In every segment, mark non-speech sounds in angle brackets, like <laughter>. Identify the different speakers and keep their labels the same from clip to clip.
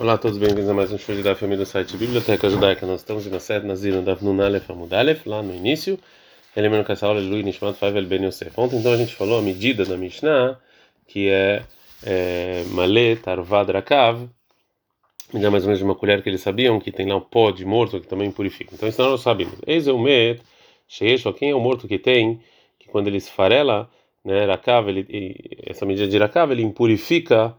Speaker 1: Olá a todos, bem-vindos a mais um show da família do site Biblioteca Judaica. Nós estamos na sede Nazir da Nunalef Amudalef, lá no início. Elemento que essa aula Lui Nishmat Favel Ben Yosef. Ontem então a gente falou a medida da Mishnah, que é, é Malé Tarvad Rakav, dá mais ou menos de uma colher que eles sabiam que tem lá um pó de morto que também purifica. Então isso nós sabemos. Eis é o met, Sheesh, quem é o morto que tem, que quando ele esfarela, né, Rakav, ele, essa medida de Rakav, ele impurifica.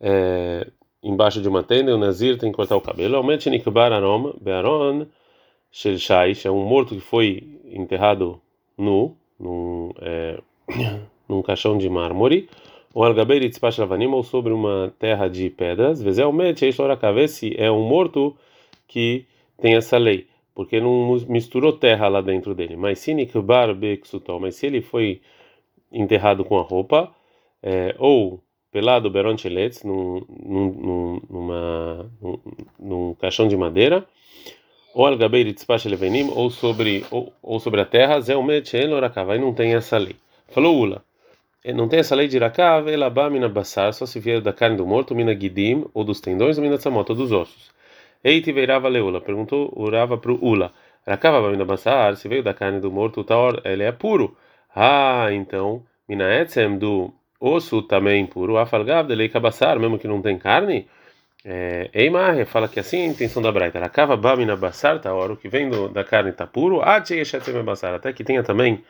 Speaker 1: É, embaixo de uma tenda o Nazir tem que cortar o cabelo. Aumente Nikbar Arom, Bearon, Shel Shaish, é um morto que foi enterrado nu, num, é, <coughs> num caixão de mármore, ou Algabeir Tzpash Lavanim, ou sobre uma terra de pedras. Vezel Met, se é um morto que tem essa lei, porque não misturou terra lá dentro dele. Mas se Nikbar Beksutal, mas se ele foi enterrado com a roupa, é, ou pelado Beron Cheletz, num, num, numa, num, num caixão de madeira, ou Algabeir Tzpash Levenim, ou sobre, ou, ou sobre a terra, Zé Lorakav, aí não tem essa lei. Falou Ula, não tem essa lei de Irakav, Elabá Mina Bassar, só se vier da carne do morto, Mina Gidim, ou dos tendões, ou Mina Tzamot, ou dos ossos. Eiti veirava Leula, perguntou Urava para o Ula, Rakava Mina Bassar, se veio da carne do morto, Taor, ele é puro. Ah, então, Mina Etzem do osso também impuro, afalgav delei cabaçar, mesmo que não tem carne, é, Eimar fala que assim é a intenção da Braita, Rakava bamina basar, tá hora, o que vem do, da carne está puro, até que tenha também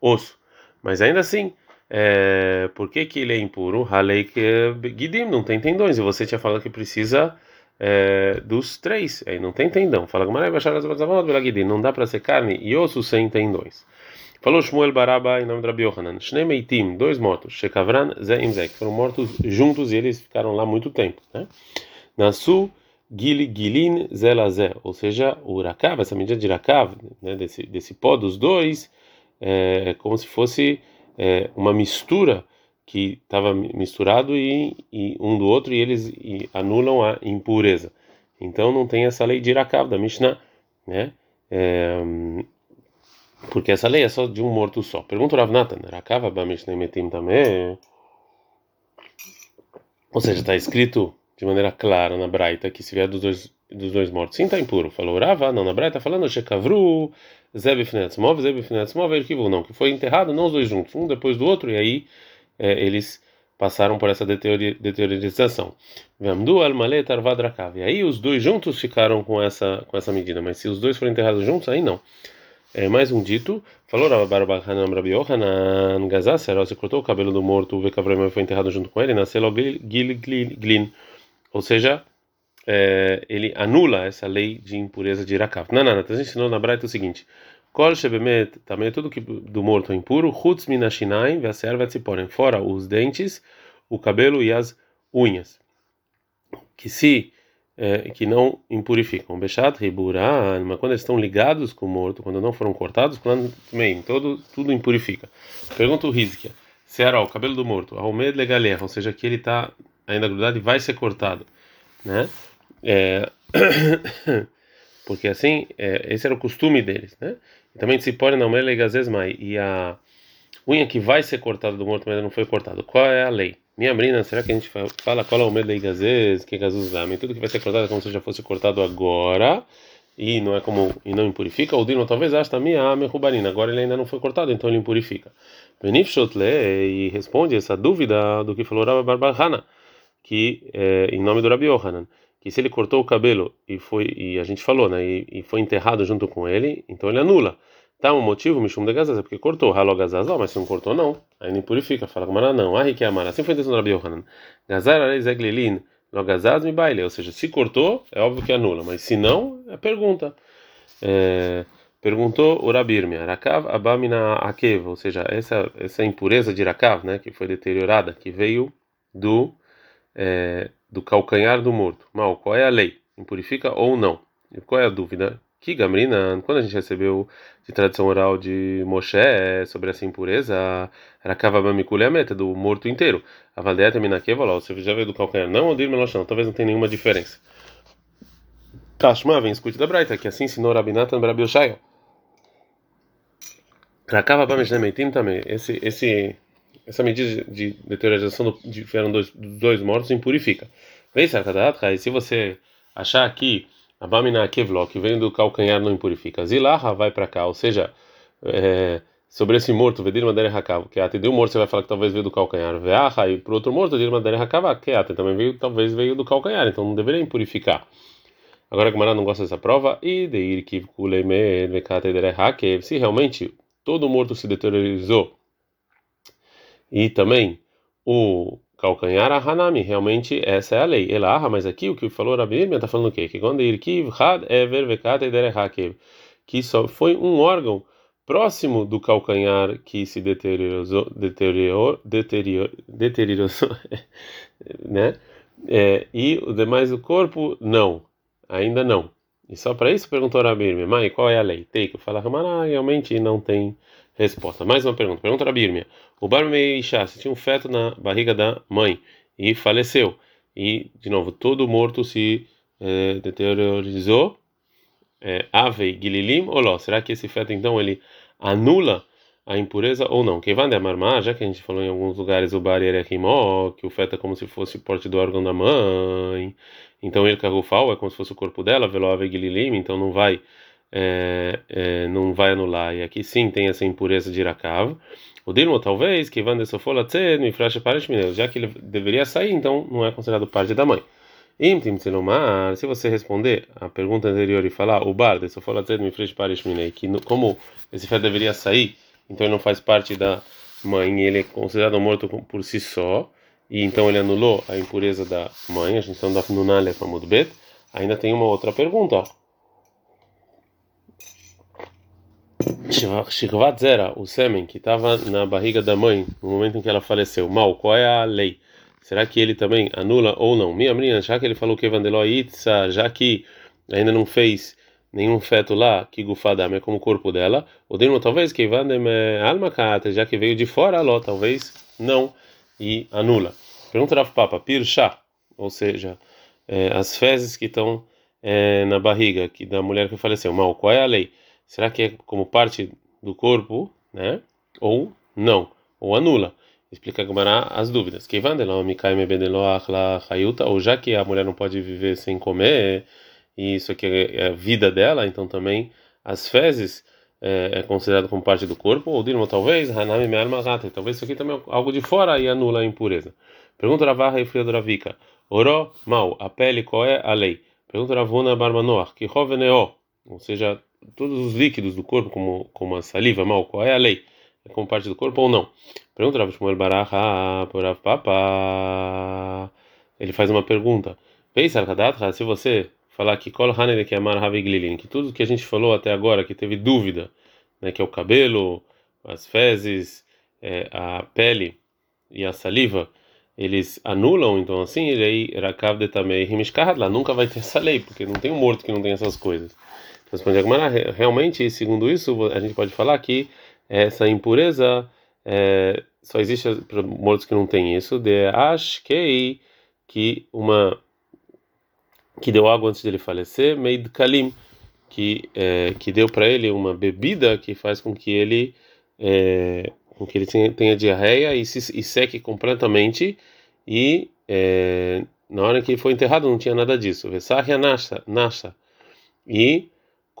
Speaker 1: osso. Mas ainda assim, é, por que, que ele é impuro? Halei que Gidim não tem tendões, e você tinha falado que precisa é, dos três, aí não tem tendão. Fala que não dá para ser carne e osso sem tendões. Falou Shmuel Baraba em nome de Rabi Yohanan. Shnei Meitim, dois mortos. Shekavran, Imzé, que foram mortos juntos e eles ficaram lá muito tempo. Né? Nasu, Gili, Gilin, Zé Lazé. Ou seja, o Rakav, essa medida de Rakav, né, desse, desse pó dos dois, é como se fosse é, uma mistura que estava misturado e, e, um do outro e eles e anulam a impureza. Então não tem essa lei de Rakav da Mishnah, né? É, porque essa lei é só de um morto só. Pergunta o Rav Natan, Rakava Bamishneimetim também. Ou seja, está escrito de maneira clara na Braita que se vier dos dois, dos dois mortos, sim, está impuro. Falou Rava, não, na Braita está falando Shekavru, Zebifnetzmov, Zebifnetzmov, Erkivu, não, que foi enterrado, não os dois juntos, um depois do outro, e aí é, eles passaram por essa deteriorização. Vamdu al-malet arvadrakav. E aí os dois juntos ficaram com essa, com essa medida, mas se os dois foram enterrados juntos, aí não. É, mais um dito, falou Rabbarbahanan Rabi Yohanan Gazasser, você cortou o cabelo do morto, o Vekavraim foi enterrado junto com ele, nasceu logo Glin, ou seja, é, ele anula essa lei de impureza de Irakav. Não, não, não, gente ensinou na Braita o seguinte, Kol Shebemet, também tudo que do morto é impuro, Chutz Minashinaim, Veser Vetziporem, fora os dentes, o cabelo e as unhas. Que se é, que não impurificam. Bechat, Riburan, mas quando eles estão ligados com o morto, quando não foram cortados, também, tudo impurifica. Pergunta o Rizkia, se era o cabelo do morto, Almed legaler, ou seja, que ele está ainda grudado e vai ser cortado, né? É, <coughs> porque assim, é, esse era o costume deles, né? E também se pode não legazesmai, e a unha que vai ser cortada do morto, mas não foi cortado. Qual é a lei? Minha menina, será que a gente fala qual é o medo da gazes, que gazuz dá? Tudo que vai ser cortado é como se já fosse cortado agora e não é como e não impurifica. O dino talvez acha também a merubarina. Agora ele ainda não foi cortado, então ele impurifica. Benifshotle e responde essa dúvida do que falou Rabbi Barbahana, que é, em nome do Rabi Yohanan, que se ele cortou o cabelo e foi e a gente falou, né, e, e foi enterrado junto com ele, então ele anula. Tá um motivo, Mishum de Gazaz, é porque cortou, Halo Gazaz, mas se não cortou, não. Aí não purifica, fala com não. Ah, que é amar. Assim foi a intenção do Rabi Yohanan. Gazar Arei Zeglilin, Logazaz me baile. Ou seja, se cortou, é óbvio que anula, mas se não, é pergunta. É, perguntou o Rabirmia, Rakav Abamina Akev, ou seja, essa, essa impureza de Rakav, né, que foi deteriorada, que veio do, é, do calcanhar do morto. Mal, qual é a lei? Impurifica ou não? E qual é a dúvida? Que Gamrina, quando a gente recebeu de tradição oral de Moshe é sobre essa impureza, era Kavabamikule a meta do morto inteiro. A Valdeta Minakeva, você já veio do calcanhar, não, ou dir não, talvez não tenha nenhuma diferença. Tashma, vem escute da Braita, que assim ensinou Rabinatan Brabi Oshaya. Rakava Bamishnemetim também, esse, esse, essa medida de deterioração do, de, eram dois, dois mortos impurifica. Vem, Sarkadat, se você achar que a Bamina Kevló, que vem do calcanhar, não impurifica, Zilaha vai para cá, ou seja, é, sobre esse morto, Vedir Madeira Hakava, que até um morto, você vai falar que talvez veio do calcanhar, Veaha, e para outro morto, Vedir Madeira Hakava, que até também veio, talvez veio do calcanhar, então não deveria impurificar. Agora a Gemara não gosta dessa prova, e de ir que se realmente todo morto se deteriorizou e também o calcanhar a Hanami, realmente essa é a lei. Ela ah, mas aqui o que falou Rabi Irmia está falando o quê? Que quando Irkiv Had Ever que só foi um órgão próximo do calcanhar que se deteriorou, deteriorou, deteriorou, deteriorou <laughs> né? É, e o demais do corpo não, ainda não. E só para isso perguntou Rabi Irmia, mãe, qual é a lei? Tem que falar, realmente não tem resposta. Mais uma pergunta. Pergunta Rabi Irmia. O Barmeishá, se tinha um feto na barriga da mãe e faleceu. E, de novo, todo morto se é, deteriorizou. É, Ave Gililim ou Ló? Será que esse feto, então, ele anula a impureza ou não? Que vande marmar, já que a gente falou em alguns lugares o bar erechimó, que o feto é como se fosse porte do órgão da mãe. Então ele carrufal é como se fosse o corpo dela, velo Ave Gililim, então não vai. É, é, não vai anular. E aqui sim tem essa impureza de Irakav. O Dilmo, talvez, que Van Sofola no Ifrash Parashminel, já que ele deveria sair, então não é considerado parte da mãe. Imtim Tzelomar, se você responder a pergunta anterior e falar o bar de Sofola no Ifrash Parashminel, que como esse feto deveria sair, então ele não faz parte da mãe, ele é considerado morto por si só, e então ele anulou a impureza da mãe, a gente está no Nunale Bet. Ainda tem uma outra pergunta, ó. Shikvat Zera, o sêmen que estava na barriga da mãe no momento em que ela faleceu, mal, qual é a lei? Será que ele também anula ou não? Minha menina, já que ele falou que Vandeló Itza, já que ainda não fez nenhum feto lá, que gufadam é como o corpo dela, o demo talvez que Vandem alma já que veio de fora, ló, talvez não, e anula. Pergunta Rav Papa, Pirchá, ou seja, é, as fezes que estão é, na barriga que da mulher que faleceu, mal, qual é a lei? Será que é como parte do corpo, né? Ou não, ou anula. Explica Gamara as dúvidas. Ou já que a mulher não pode viver sem comer, e isso aqui é a vida dela, então também as fezes é, é considerado como parte do corpo, ou dirmo talvez, talvez isso aqui também é algo de fora e anula a impureza. Pergunta Ravaha e Fria Ravika. Oro, mal, a pele, qual é a lei? Pergunta Ravuna Barmanoach, que roveneo, ou seja, todos os líquidos do corpo, como, como a saliva, mal, qual é a lei? É como parte do corpo ou não? Pergunta Rav Shmuel Baraha por Papa. Ele faz uma pergunta. Pensa, se você falar que Kol Hanele que amar Haviglilin, que tudo que a gente falou até agora, que teve dúvida, né, que é o cabelo, as fezes, é, a pele e a saliva, eles anulam, então assim, ele aí, Rakav de Tamei nunca vai ter essa lei, porque não tem um morto que não tem essas coisas. Responde Agmará, realmente, segundo isso, a gente pode falar que essa impureza é, só existe para mortos que não têm isso. De ashkei que uma que deu água antes dele falecer, meid kalim, que é, que deu para ele uma bebida que faz com que ele é, com que ele tenha, tenha diarreia e se e seque completamente e é, na hora que ele foi enterrado não tinha nada disso. Vesahya nasha, nasha e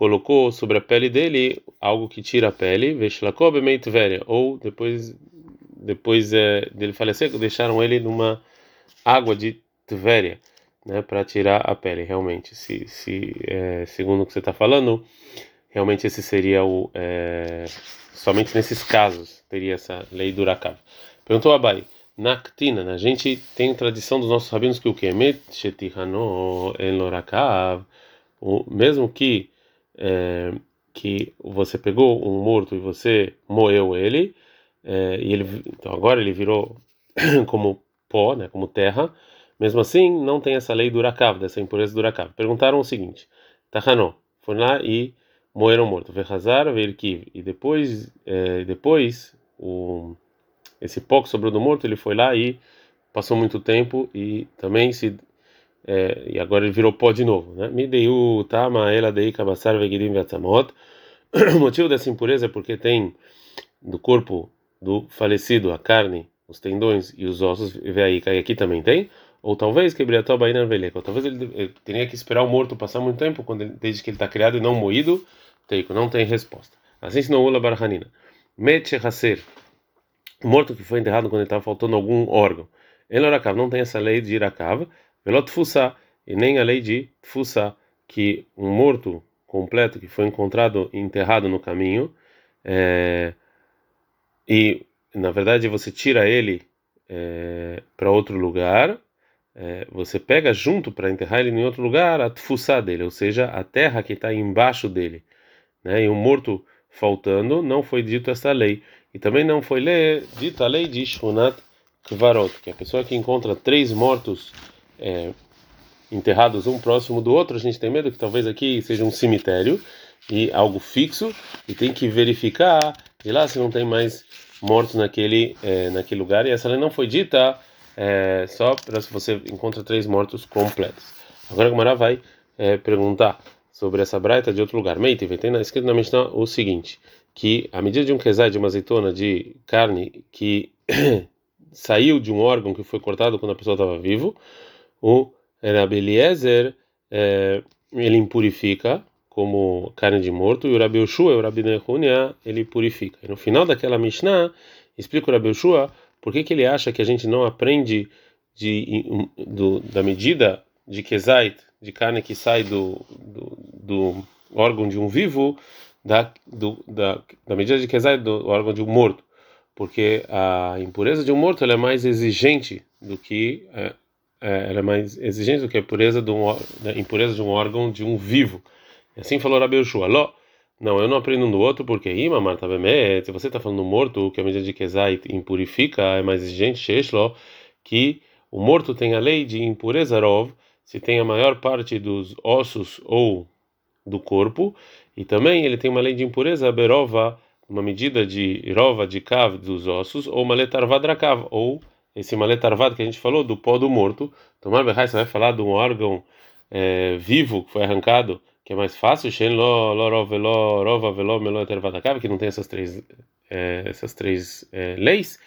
Speaker 1: colocou sobre a pele dele algo que tira a pele, veshlakob meitveria, ou depois depois é, dele falecer, deixaram ele numa água de Tveria, né, para tirar a pele. Realmente, se, se é, segundo o que você está falando, realmente esse seria o é, somente nesses casos teria essa lei do Rakav. Perguntou Abai. Na Ktina, a gente tem tradição dos nossos rabinos que o que? Mesmo que é, que você pegou um morto e você moeu ele, é, e ele então agora ele virou <coughs> como pó, né, como terra. Mesmo assim, não tem essa lei do Urakav, dessa impureza do Urakav. Perguntaram o seguinte: Tahanó, foi lá e moeram morto. Verhazar, Verkiv. E depois, é, depois o, esse pó que sobrou do morto, ele foi lá e passou muito tempo e também se é, e agora ele virou pó de novo, né? Mideu tama ela dei kabassar vegidim vetzamot. <clears throat> O motivo dessa impureza é porque tem do corpo do falecido a carne, os tendões e os ossos, vê aí, aqui também tem. Ou talvez que Briató Baina. Ou talvez ele, ele teria que esperar o morto passar muito tempo quando ele, desde que ele está criado e não moído. Teiko, não tem resposta. Assim ensinou Ula Barhanina. Meche morto que foi enterrado quando ele estava faltando algum órgão. Elorakav não tem essa lei de Irakav. Velot. E nem a lei de Fusa. Que um morto completo que foi encontrado enterrado no caminho. É, e na verdade você tira ele é, para outro lugar é, você pega junto para enterrar ele em outro lugar a tfussá dele, ou seja, a terra que está embaixo dele. Né? E um morto faltando, não foi dito essa lei. E também não foi dita a lei de Shunat Kvarot, que é a pessoa que encontra três mortos é, enterrados um próximo do outro, a gente tem medo que talvez aqui seja um cemitério e algo fixo, e tem que verificar e lá se não tem mais mortos naquele, é, naquele lugar. E essa lei não foi dita é, só para se você encontra três mortos completos. Agora a Gomara vai é, perguntar sobre essa braita de outro lugar. Meite, tem escrito na Mishnah o seguinte: que a medida de um quesai de uma azeitona de carne que <coughs> saiu de um órgão que foi cortado quando a pessoa estava vivo, o Rabi Eliezer é, ele impurifica como carne de morto e o Rabi Yoshua, o Rabi Nehunia, ele purifica. E no final daquela Mishnah explica o Rabi Yoshua por que, que ele acha que a gente não aprende de, do, da medida de kezait, de carne que sai do, do, do órgão de um vivo, da, do, da, da medida de kezait do órgão de um morto? Porque a impureza de um morto é mais exigente do que é, é, mais exigente do que a pureza de um, da impureza de um órgão de um vivo. E assim falou Rabi Yoshua. Ló, não, eu não aprendo um do outro porque Ima Marta Bemet, se você está falando do morto, que a medida de Kezai impurifica, é mais exigente, Sheshlo, que o morto tem a lei de impureza Rov, se tem a maior parte dos ossos ou do corpo, e também ele tem uma lei de impureza Berova, uma medida de Rova de Kav dos ossos, ou Maletarvadrakav, ou esse Maletarvad que a gente falou do pó do morto. Tomar Berrai, você vai falar de um órgão é, vivo que foi arrancado que é mais fácil, Shen lo lo velo rova velo melo que não tem essas três é, essas três é, leis,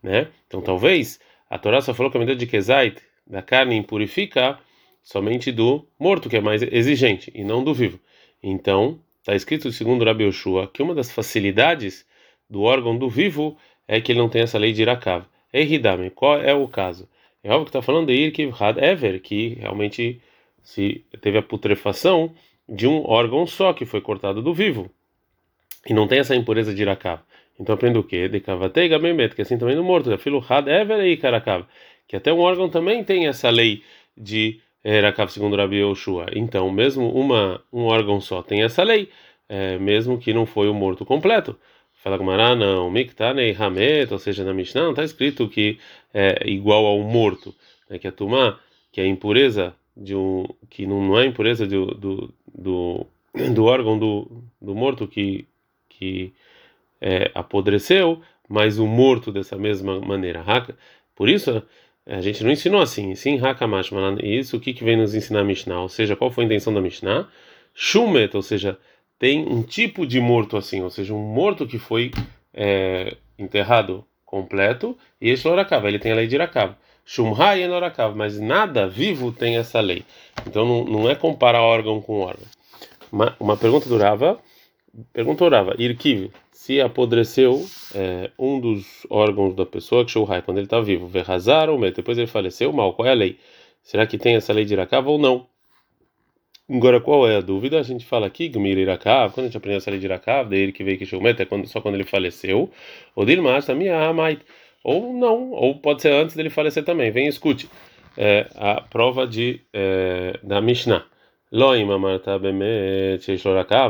Speaker 1: né? Então talvez a Torá só falou que a medida de kezait da carne impurifica somente do morto, que é mais exigente, e não do vivo. Então está escrito segundo Rabi Yoshua que uma das facilidades do órgão do vivo é que ele não tem essa lei de Irakav. Eridame, qual é o caso? É óbvio que está falando de Irkiv Had Ever, que realmente se teve a putrefação de um órgão só que foi cortado do vivo. E não tem essa impureza de irakav. Então aprende o quê? De kavatei gamemet, que é assim também no morto. Filo had everei karakav. Que até um órgão também tem essa lei de irakav, segundo Rabi Yoshua. Então, mesmo uma, um órgão só tem essa lei, é, mesmo que não foi o morto completo. Fala Gumara, não, miktanei hamet, ou seja, na Mishnah não está escrito que é igual ao morto, né, que a tumá, que é a impureza de um que não, não é impureza do, do, do, do órgão do, do morto que que é, apodreceu, mas o morto dessa mesma maneira. Por isso a gente não ensinou assim, sim hakamash, isso o que que vem nos ensinar a Mishnah, ou seja, qual foi a intenção da Mishnah? Shumet, ou seja, tem um tipo de morto assim, ou seja, um morto que foi é, enterrado completo e esse Lorakava, ele tem a lei de Irakava. Shumha e Enorakav, mas nada vivo tem essa lei. Então não, não é comparar órgão com órgão. Uma, uma pergunta durava, pergunta Rava, Irkiv, se apodreceu é, um dos órgãos da pessoa, que Shouhai, quando ele está vivo, Verrazar ou depois ele faleceu, mal, qual é a lei? Será que tem essa lei de Irakav ou não? Agora, qual é a dúvida? A gente fala aqui, Gmir Irakav, quando a gente aprendeu essa lei de Irakav, dele que veio que Shoumet, é quando, só quando ele faleceu, ou Dilmas, também, mas ou não, ou pode ser antes dele falecer também. Vem escute é, a prova de é, da Mishnah. Loim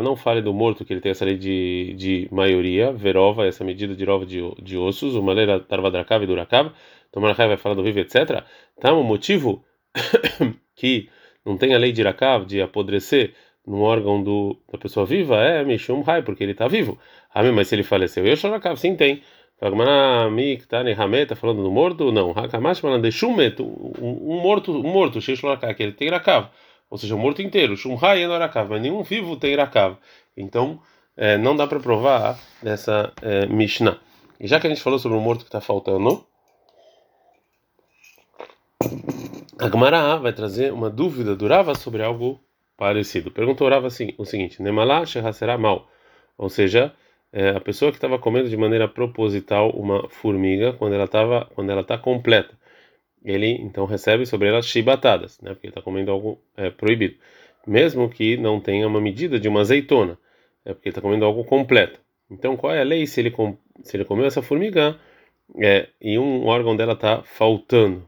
Speaker 1: não fale do morto que ele tem essa lei de, de maioria, verova, essa medida de rova de, de ossos, uma lei tarvadrakav e durakav, tomar vai falar do vivo, etc. Tá, o motivo <coughs> que não tem a lei de irakav, de apodrecer no órgão do, da pessoa viva, é Mishum Hai, porque ele está vivo. Ah, mas se ele faleceu, eu Shorakav, sim tem. Está falando do morto? Não. Hakamash falando de Shumet, um morto, um morto, que ele tem Rakav. Ou seja, o morto inteiro. Shumhai no Rakav, mas nenhum vivo tem Rakav. Então, é, não dá para provar dessa é, Mishnah. E já que a gente falou sobre o morto que está faltando, A Gemara vai trazer uma dúvida durava sobre algo parecido. Perguntou Rava assim, o seguinte: Nemalá será mal, ou seja, é, a pessoa que estava comendo de maneira proposital uma formiga quando ela estava quando ela está completa, ele então recebe sobre ela chibatadas, né? Porque está comendo algo é, proibido, mesmo que não tenha uma medida de uma azeitona, é porque está comendo algo completo. Então qual é a lei se ele se ele comeu essa formiga é, e um órgão dela está faltando?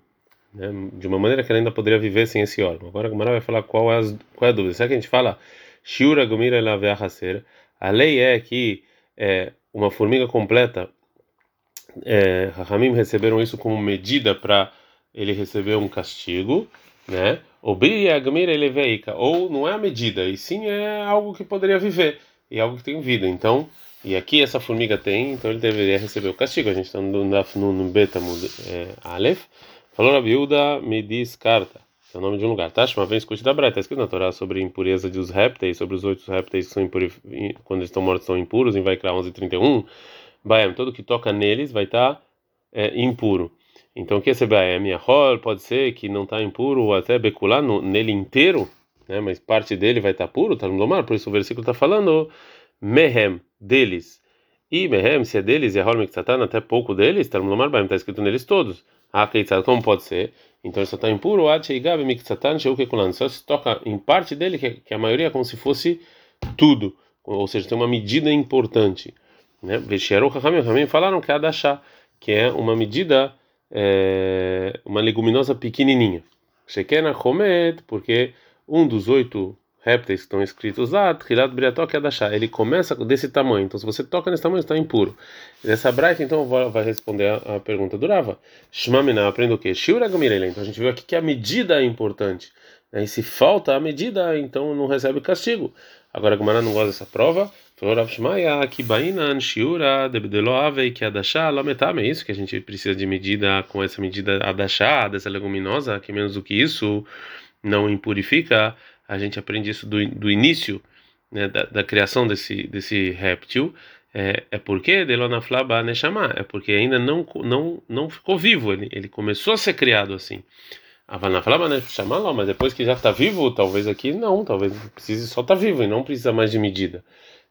Speaker 1: Né, de uma maneira que ela ainda poderia viver sem esse órgão. Agora a Gemara vai falar qual é, as, qual é a dúvida. Será que a gente fala Shura Gomira A lei é que é, uma formiga completa, é, Rahamim receberam isso como medida para ele receber um castigo, né? Ou ou não é a medida, e sim é algo que poderia viver, e algo que tem vida. Então, e aqui essa formiga tem, então ele deveria receber o castigo. A gente está no, no, no Beta é, Aleph. Falou na viúva, me diz carta. É o nome de um lugar. Tashma vem escute da Breta. Está escrito na Torá sobre a impureza dos répteis, sobre os oito répteis que são impuros, quando eles estão mortos são impuros, em Vaikra 11:31. Baem, todo que toca neles vai estar tá, é, impuro. Então o que é esse Baem? Yahol pode ser que não está impuro ou até becular nele inteiro, né? mas parte dele vai estar tá puro, está no domar. Por isso o versículo está falando mehem, deles. E mehem, se é deles, Yahol mektsatan, até pouco deles, está no domar, está escrito neles todos. Ah, como pode ser? Então ele só está impuro, só se toca em parte dele, que a maioria é como se fosse tudo, ou seja, tem uma medida importante. Né? falaram que é Adachá, que é uma medida, é, uma leguminosa pequenininha. Shekena Homet, porque um dos oito répteis que estão escritos lá, Trilat Briatok Adashá, ele começa desse tamanho. Então, se você toca nesse tamanho, está impuro. Nessa braita, então, vai responder a, a pergunta do Rava. Shmamina, aprende o quê? Shura Então, a gente viu aqui que a medida é importante. Né? E se falta a medida, então não recebe castigo. Agora, Gumara não gosta dessa prova. Que. É isso que a gente precisa de medida, com essa medida adashá, dessa leguminosa, que menos do que isso não impurifica a gente aprende isso do, do início né, da, da, criação desse, desse réptil, é, é porque Delona Flaba Neshama, é porque ainda não, não, não ficou vivo, ele, ele começou a ser criado assim. Avana Flaba Neshama, mas depois que já está vivo, talvez aqui não, talvez precise só estar tá vivo e não precisa mais de medida.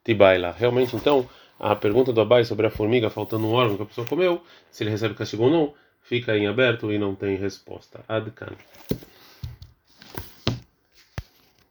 Speaker 1: Tibaila. Realmente, então, a pergunta do Abai sobre a formiga faltando um órgão que a pessoa comeu, se ele recebe castigo ou não, fica em aberto e não tem resposta. Adkan.